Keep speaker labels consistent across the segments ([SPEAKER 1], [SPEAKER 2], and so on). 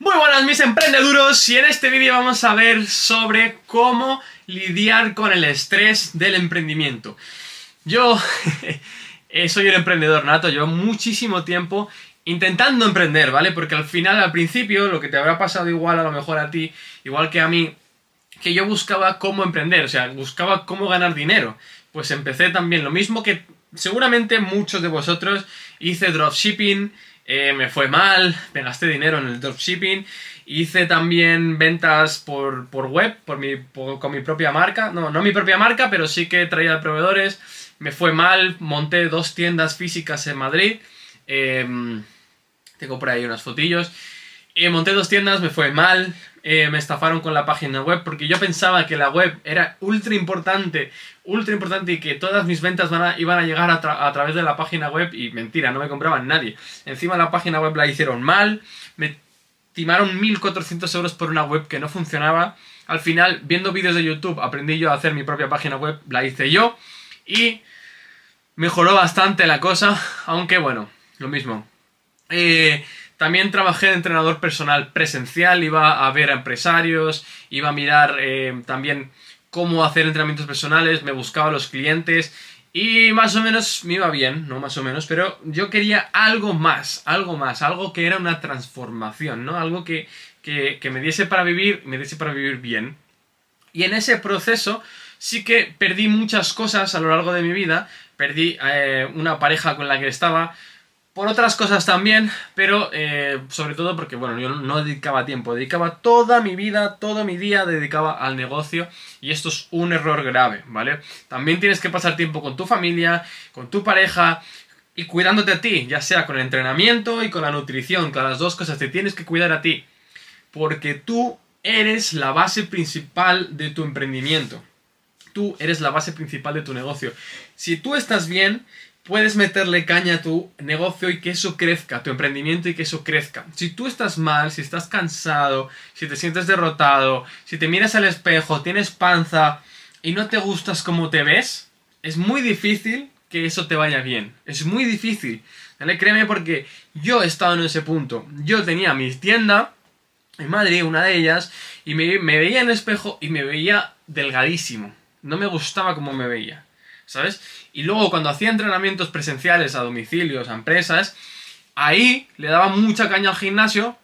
[SPEAKER 1] Muy buenas mis emprendeduros y en este vídeo vamos a ver sobre cómo lidiar con el estrés del emprendimiento. Yo eh, soy un emprendedor nato, llevo muchísimo tiempo intentando emprender, ¿vale? Porque al final, al principio, lo que te habrá pasado igual a lo mejor a ti, igual que a mí, que yo buscaba cómo emprender, o sea, buscaba cómo ganar dinero. Pues empecé también lo mismo que seguramente muchos de vosotros hice dropshipping, eh, me fue mal, me gasté dinero en el dropshipping, hice también ventas por, web, por mi, con mi propia marca, no, no mi propia marca, pero sí que traía proveedores, me fue mal, monté dos tiendas físicas en Madrid, em, tengo por ahí unas fotillos, eh, monté dos tiendas, me fue mal, eh, me estafaron con la página web porque yo pensaba que la web era ultra importante, ultra importante y que todas mis ventas iban a llegar a, través de la página web y mentira, no me compraban nadie. Encima la página web la hicieron mal, me timaron 1.400 euros por una web que no funcionaba. Al final, viendo vídeos de YouTube, aprendí yo a hacer mi propia página web, la hice yo y mejoró bastante la cosa, aunque bueno, lo mismo. Eh, también trabajé de entrenador personal presencial, iba a ver a empresarios, iba a mirar eh, también cómo hacer entrenamientos personales, me buscaba los clientes y más o menos me iba bien, no más o menos, pero yo quería algo más, algo más, algo que era una transformación, ¿no? Algo que, me diese para vivir, me diese para vivir bien. Y en ese proceso sí que perdí muchas cosas a lo largo de mi vida, perdí eh, una pareja con la que estaba, por otras cosas también, pero eh, sobre todo porque, bueno, yo no dedicaba tiempo, dedicaba toda mi vida, todo mi día, dedicaba al negocio y esto es un error grave, ¿vale? También tienes que pasar tiempo con tu familia, con tu pareja y cuidándote a ti, ya sea con el entrenamiento y con la nutrición, con las dos cosas, te tienes que cuidar a ti, porque tú eres la base principal de tu emprendimiento. Tú eres la base principal de tu negocio. Si tú estás bien, puedes meterle caña a tu negocio y que eso crezca, tu emprendimiento y que eso crezca. Si tú estás mal, si estás cansado, si te sientes derrotado, si te miras al espejo, tienes panza y no te gustas como te ves, es muy difícil que eso te vaya bien. Es muy difícil. ¿Vale? Créeme porque yo he estado en ese punto. Yo tenía mi tienda en Madrid, una de ellas, y me, me veía en el espejo y me veía delgadísimo. No me gustaba como me veía. ¿Sabes? Y luego cuando hacía entrenamientos presenciales a domicilios, a empresas, ahí le daba mucha caña al gimnasio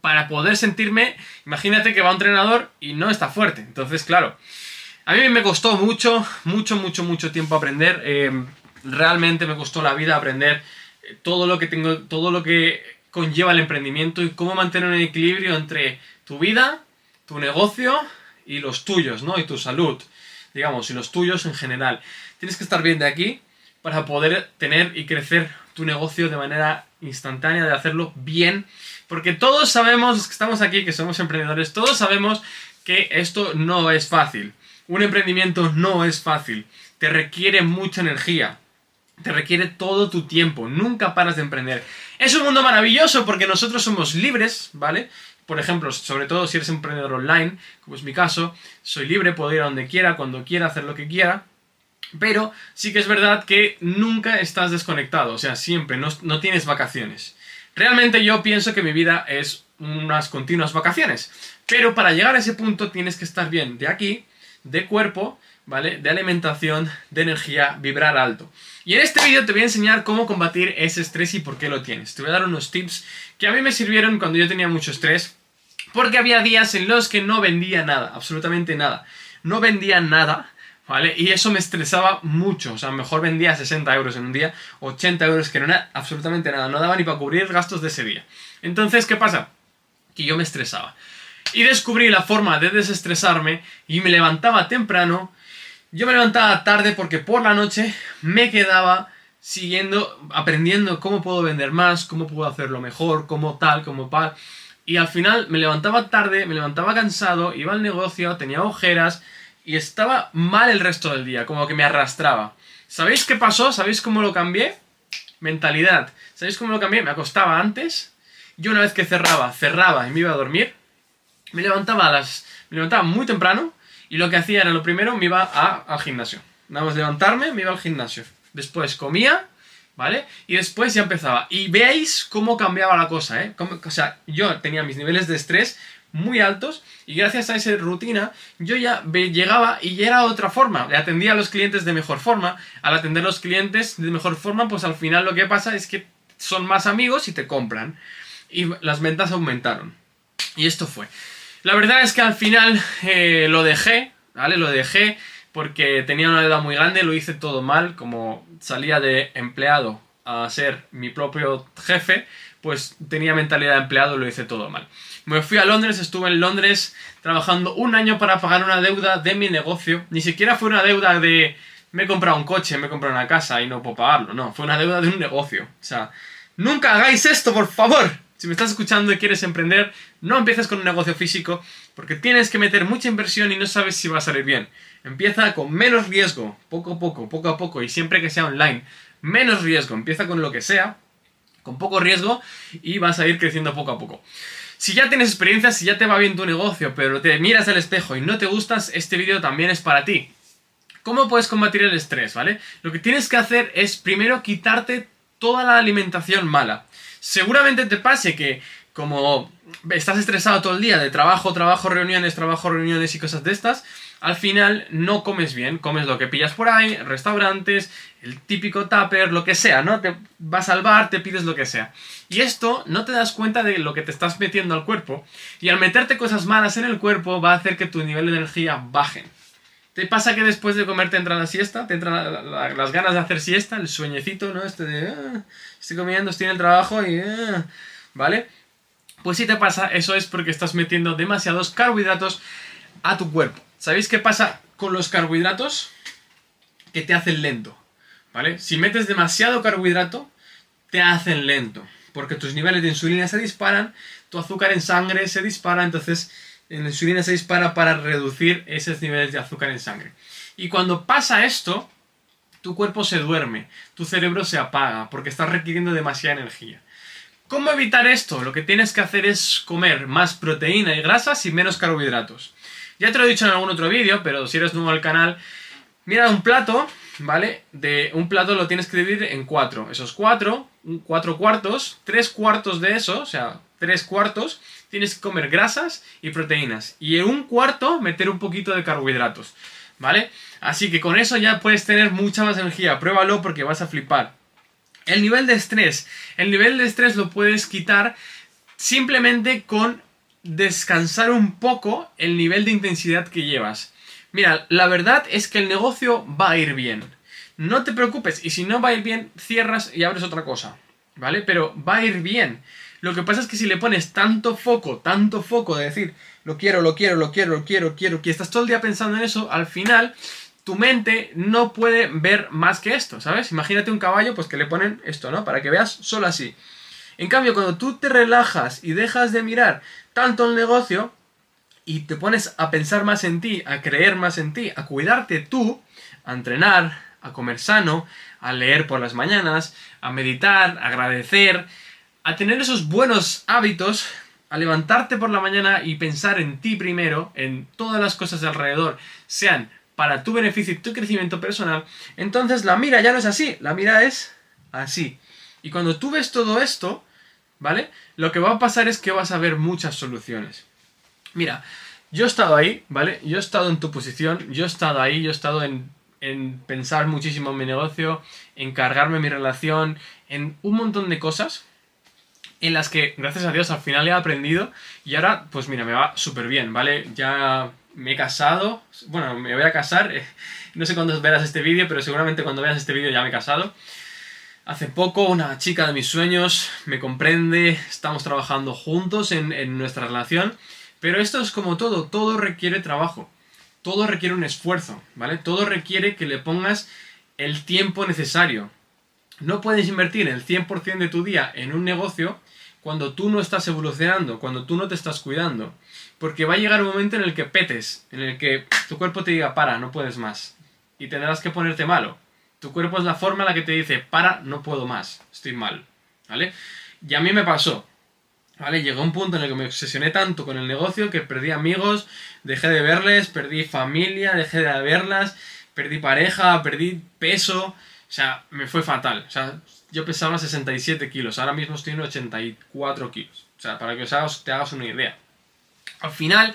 [SPEAKER 1] para poder sentirme, imagínate que va un entrenador y no está fuerte. Entonces, claro, a mí me costó mucho, mucho, mucho, mucho tiempo aprender. Eh, realmente me costó la vida aprender eh, todo lo que tengo, todo lo que conlleva el emprendimiento y cómo mantener un equilibrio entre tu vida, tu negocio y los tuyos, ¿no? Y tu salud digamos, y los tuyos en general. Tienes que estar bien de aquí para poder tener y crecer tu negocio de manera instantánea, de hacerlo bien, porque todos sabemos, los que estamos aquí, que somos emprendedores, todos sabemos que esto no es fácil. Un emprendimiento no es fácil, te requiere mucha energía, te requiere todo tu tiempo, nunca paras de emprender. Es un mundo maravilloso porque nosotros somos libres, ¿vale? por ejemplo, sobre todo si eres emprendedor online, como es mi caso, soy libre, puedo ir a donde quiera, cuando quiera, hacer lo que quiera. Pero sí que es verdad que nunca estás desconectado, o sea, siempre, no, no tienes vacaciones. Realmente yo pienso que mi vida es unas continuas vacaciones. Pero para llegar a ese punto tienes que estar bien de aquí, de cuerpo, ¿vale? De alimentación, de energía, vibrar alto. Y en este vídeo te voy a enseñar cómo combatir ese estrés y por qué lo tienes. Te voy a dar unos tips que a mí me sirvieron cuando yo tenía mucho estrés, porque había días en los que no vendía nada, absolutamente nada. No vendía nada, ¿vale? Y eso me estresaba mucho. O sea, mejor vendía 60 euros en un día, 80 euros, que no era absolutamente nada. No daba ni para cubrir gastos de ese día. Entonces, ¿qué pasa? Que yo me estresaba. Y descubrí la forma de desestresarme y me levantaba temprano yo me levantaba tarde porque por la noche me quedaba siguiendo, aprendiendo cómo puedo vender más, cómo puedo hacerlo mejor, cómo tal, cómo tal. Y al final me levantaba tarde, me levantaba cansado, iba al negocio, tenía ojeras y estaba mal el resto del día, como que me arrastraba. ¿Sabéis qué pasó? ¿Sabéis cómo lo cambié? Mentalidad. ¿Sabéis cómo lo cambié? Me acostaba antes. Yo una vez que cerraba, cerraba y me iba a dormir. Me levantaba a las. Me levantaba muy temprano y lo que hacía era, lo primero, me iba al gimnasio. Nada más levantarme, me iba al gimnasio. Después comía ¿vale? Y después ya empezaba. Y veáis cómo cambiaba la cosa, ¿eh? o sea, yo tenía mis niveles de estrés muy altos y gracias a esa rutina yo ya llegaba y ya era otra forma, le atendía a los clientes de mejor forma, al atender a los clientes de mejor forma pues al final lo que pasa es que son más amigos y te compran y las ventas aumentaron y esto fue. La verdad es que al final eh, lo dejé, ¿vale? Lo dejé porque tenía una deuda muy grande, lo hice todo mal, como salía de empleado a ser mi propio jefe, pues tenía mentalidad de empleado, lo hice todo mal. Me fui a Londres, estuve en Londres trabajando un año para pagar una deuda de mi negocio. Ni siquiera fue una deuda de me he comprado un coche, me he comprado una casa y no puedo pagarlo. No, fue una deuda de un negocio. O sea, nunca hagáis esto, por favor. Si me estás escuchando y quieres emprender, no empieces con un negocio físico porque tienes que meter mucha inversión y no sabes si va a salir bien. Empieza con menos riesgo, poco a poco, poco a poco y siempre que sea online. Menos riesgo, empieza con lo que sea, con poco riesgo y vas a ir creciendo poco a poco. Si ya tienes experiencia, si ya te va bien tu negocio, pero te miras al espejo y no te gustas, este vídeo también es para ti. ¿Cómo puedes combatir el estrés, vale? Lo que tienes que hacer es primero quitarte toda la alimentación mala. Seguramente te pase que como estás estresado todo el día de trabajo, trabajo, reuniones, trabajo, reuniones y cosas de estas, al final no comes bien, comes lo que pillas por ahí, restaurantes, el típico tupper, lo que sea, ¿no? Te vas al bar, te pides lo que sea. Y esto no te das cuenta de lo que te estás metiendo al cuerpo, y al meterte cosas malas en el cuerpo va a hacer que tu nivel de energía baje. ¿Te pasa que después de comer te entra la siesta? ¿Te entran las ganas de hacer siesta? El sueñecito, ¿no? Este de... Ah, estoy comiendo, estoy en el trabajo y... Ah", ¿Vale? Pues si te pasa, eso es porque estás metiendo demasiados carbohidratos a tu cuerpo. ¿Sabéis qué pasa con los carbohidratos? Que te hacen lento, ¿vale? Si metes demasiado carbohidrato, te hacen lento, porque tus niveles de insulina se disparan, tu azúcar en sangre se dispara, entonces la insulina se dispara para reducir esos niveles de azúcar en sangre. Y cuando pasa esto, tu cuerpo se duerme, tu cerebro se apaga, porque estás requiriendo demasiada energía. ¿Cómo evitar esto? Lo que tienes que hacer es comer más proteína y grasas y menos carbohidratos. Ya te lo he dicho en algún otro vídeo, pero si eres nuevo al canal, mira un plato, ¿vale? De un plato lo tienes que dividir en cuatro. Esos cuatro, cuatro cuartos, tres cuartos de eso, o sea, tres cuartos, tienes que comer grasas y proteínas. Y en un cuarto meter un poquito de carbohidratos, ¿vale? Así que con eso ya puedes tener mucha más energía. Pruébalo porque vas a flipar. El nivel de estrés. El nivel de estrés lo puedes quitar simplemente con descansar un poco el nivel de intensidad que llevas. Mira, la verdad es que el negocio va a ir bien. No te preocupes, y si no va a ir bien, cierras y abres otra cosa. ¿Vale? Pero va a ir bien. Lo que pasa es que si le pones tanto foco, tanto foco de decir, lo quiero, lo quiero, lo quiero, lo quiero, quiero, que estás todo el día pensando en eso, al final tu mente no puede ver más que esto, ¿sabes? Imagínate un caballo, pues que le ponen esto, ¿no? Para que veas solo así. En cambio, cuando tú te relajas y dejas de mirar tanto el negocio y te pones a pensar más en ti, a creer más en ti, a cuidarte tú, a entrenar, a comer sano, a leer por las mañanas, a meditar, a agradecer, a tener esos buenos hábitos, a levantarte por la mañana y pensar en ti primero, en todas las cosas de alrededor, sean para tu beneficio y tu crecimiento personal, entonces la mira ya no es así, la mira es así. Y cuando tú ves todo esto, ¿vale? Lo que va a pasar es que vas a ver muchas soluciones. Mira, yo he estado ahí, ¿vale? Yo he estado en tu posición, yo he estado ahí, yo he estado en, en pensar muchísimo en mi negocio, en cargarme mi relación, en un montón de cosas en las que, gracias a Dios, al final he aprendido y ahora, pues mira, me va súper bien, ¿vale? Ya me he casado, bueno, me voy a casar, no sé cuándo verás este vídeo, pero seguramente cuando veas este vídeo ya me he casado. Hace poco una chica de mis sueños me comprende, estamos trabajando juntos en, nuestra relación, pero esto es como todo, todo requiere trabajo, todo requiere un esfuerzo, ¿vale? Todo requiere que le pongas el tiempo necesario. No puedes invertir el 100% de tu día en un negocio cuando tú no estás evolucionando, cuando tú no te estás cuidando. Porque va a llegar un momento en el que petes, en el que tu cuerpo te diga, para, no puedes más. Y tendrás que ponerte malo. Tu cuerpo es la forma en la que te dice, para, no puedo más, estoy mal, ¿vale? Y a mí me pasó, ¿vale? Llegó un punto en el que me obsesioné tanto con el negocio que perdí amigos, dejé de verles, perdí familia, dejé de verlas, perdí pareja, perdí peso, o sea, me fue fatal, o sea, yo pesaba 67 kilos, ahora mismo estoy en 84 kilos. O sea, para que os te hagas una idea. Al final,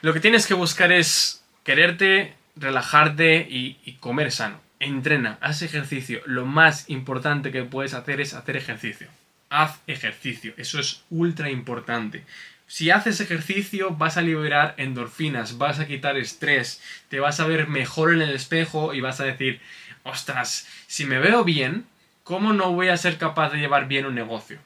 [SPEAKER 1] lo que tienes que buscar es quererte, relajarte y, y comer sano. Entrena, haz ejercicio. Lo más importante que puedes hacer es hacer ejercicio. Haz ejercicio, eso es ultra importante. Si haces ejercicio vas a liberar endorfinas, vas a quitar estrés, te vas a ver mejor en el espejo y vas a decir, ostras, si me veo bien, ¿cómo no voy a ser capaz de llevar bien un negocio?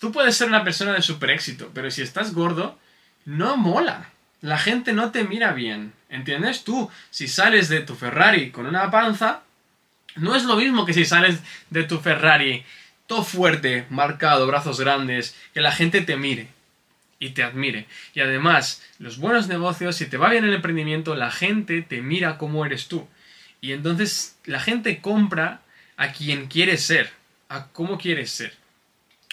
[SPEAKER 1] Tú puedes ser una persona de super éxito, pero si estás gordo, no mola. La gente no te mira bien. ¿Entiendes? Tú, si sales de tu Ferrari con una panza, no es lo mismo que si sales de tu Ferrari todo fuerte, marcado, brazos grandes, que la gente te mire y te admire. Y además, los buenos negocios, si te va bien el emprendimiento, la gente te mira como eres tú. Y entonces la gente compra a quien quieres ser, a cómo quieres ser.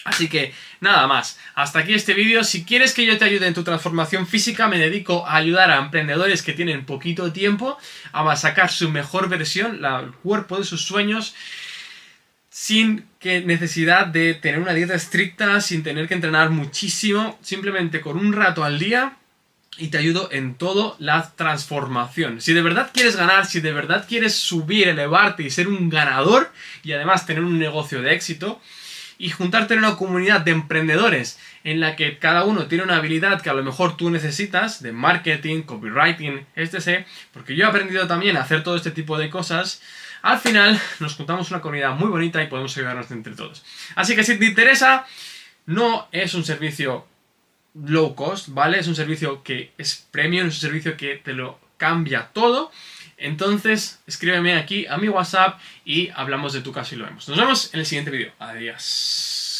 [SPEAKER 1] Así que nada más, hasta aquí este vídeo. Si quieres que yo te ayude en tu transformación física, me dedico a ayudar a emprendedores que tienen poquito tiempo a sacar su mejor versión, el cuerpo de sus sueños, sin que necesidad de tener una dieta estricta, sin tener que entrenar muchísimo, simplemente con un rato al día y te ayudo en todo la transformación. Si de verdad quieres ganar, si de verdad quieres subir, elevarte y ser un ganador y además tener un negocio de éxito, y juntarte en una comunidad de emprendedores en la que cada uno tiene una habilidad que a lo mejor tú necesitas de marketing, copywriting, etc. Porque yo he aprendido también a hacer todo este tipo de cosas. Al final nos juntamos una comunidad muy bonita y podemos ayudarnos entre todos. Así que si te interesa, no es un servicio low cost, ¿vale? Es un servicio que es premium, es un servicio que te lo cambia todo. Entonces, escríbeme aquí a mi WhatsApp y hablamos de tu caso y lo vemos. Nos vemos en el siguiente vídeo. Adiós.